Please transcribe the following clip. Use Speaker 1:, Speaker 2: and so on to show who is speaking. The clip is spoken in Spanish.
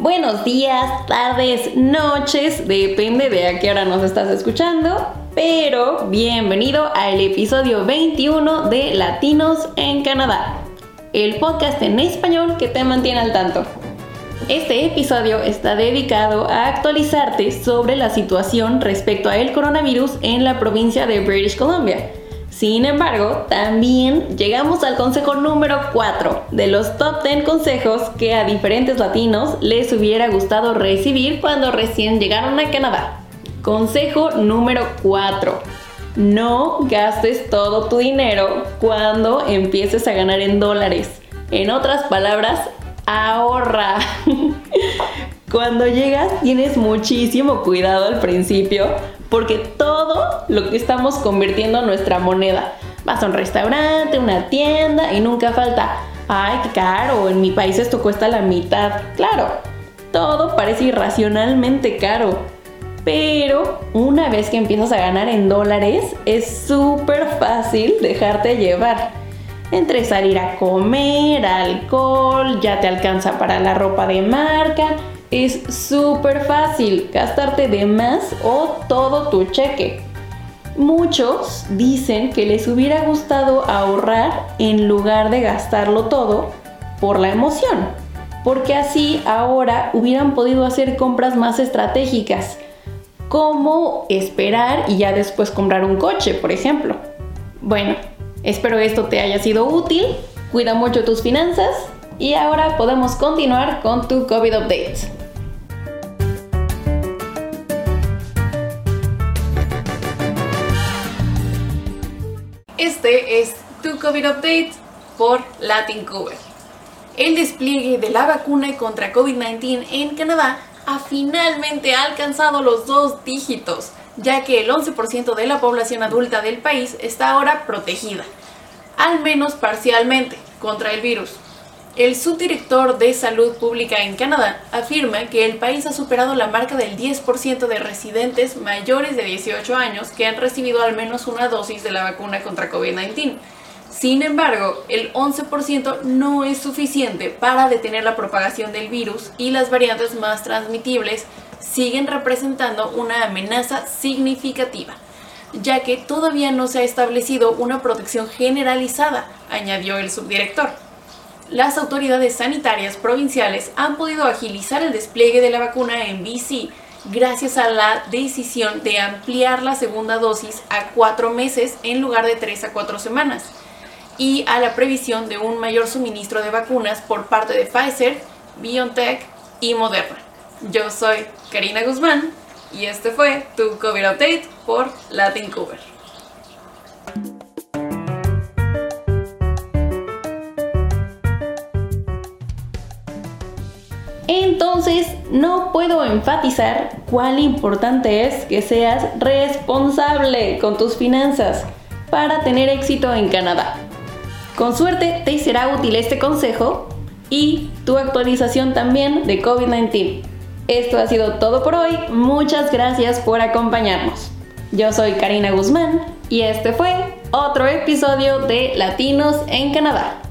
Speaker 1: Buenos días, tardes, noches, depende de a qué hora nos estás escuchando, pero bienvenido al episodio 21 de Latinos en Canadá, el podcast en español que te mantiene al tanto. Este episodio está dedicado a actualizarte sobre la situación respecto a el coronavirus en la provincia de British Columbia sin embargo, también llegamos al consejo número 4 de los top 10 consejos que a diferentes latinos les hubiera gustado recibir cuando recién llegaron a Canadá. Consejo número 4. No gastes todo tu dinero cuando empieces a ganar en dólares. En otras palabras, ahorra. Cuando llegas tienes muchísimo cuidado al principio porque todo lo que estamos convirtiendo en nuestra moneda. Vas a un restaurante, una tienda y nunca falta, ay, qué caro, en mi país esto cuesta la mitad. Claro, todo parece irracionalmente caro. Pero una vez que empiezas a ganar en dólares, es súper fácil dejarte llevar. Entre salir a comer, alcohol, ya te alcanza para la ropa de marca es súper fácil gastarte de más o todo tu cheque. Muchos dicen que les hubiera gustado ahorrar en lugar de gastarlo todo por la emoción, porque así ahora hubieran podido hacer compras más estratégicas, como esperar y ya después comprar un coche, por ejemplo. Bueno, espero esto te haya sido útil, cuida mucho tus finanzas y ahora podemos continuar con tu COVID Update. Este es tu COVID Update por Latin Cover. El despliegue de la vacuna contra COVID-19 en Canadá ha finalmente alcanzado los dos dígitos, ya que el 11% de la población adulta del país está ahora protegida, al menos parcialmente, contra el virus. El subdirector de Salud Pública en Canadá afirma que el país ha superado la marca del 10% de residentes mayores de 18 años que han recibido al menos una dosis de la vacuna contra COVID-19. Sin embargo, el 11% no es suficiente para detener la propagación del virus y las variantes más transmitibles siguen representando una amenaza significativa, ya que todavía no se ha establecido una protección generalizada, añadió el subdirector las autoridades sanitarias provinciales han podido agilizar el despliegue de la vacuna en BC gracias a la decisión de ampliar la segunda dosis a cuatro meses en lugar de tres a cuatro semanas y a la previsión de un mayor suministro de vacunas por parte de Pfizer, BioNTech y Moderna. Yo soy Karina Guzmán y este fue tu COVID Update por Latin Cover. Entonces, no puedo enfatizar cuán importante es que seas responsable con tus finanzas para tener éxito en Canadá. Con suerte te será útil este consejo y tu actualización también de COVID-19. Esto ha sido todo por hoy. Muchas gracias por acompañarnos. Yo soy Karina Guzmán y este fue otro episodio de Latinos en Canadá.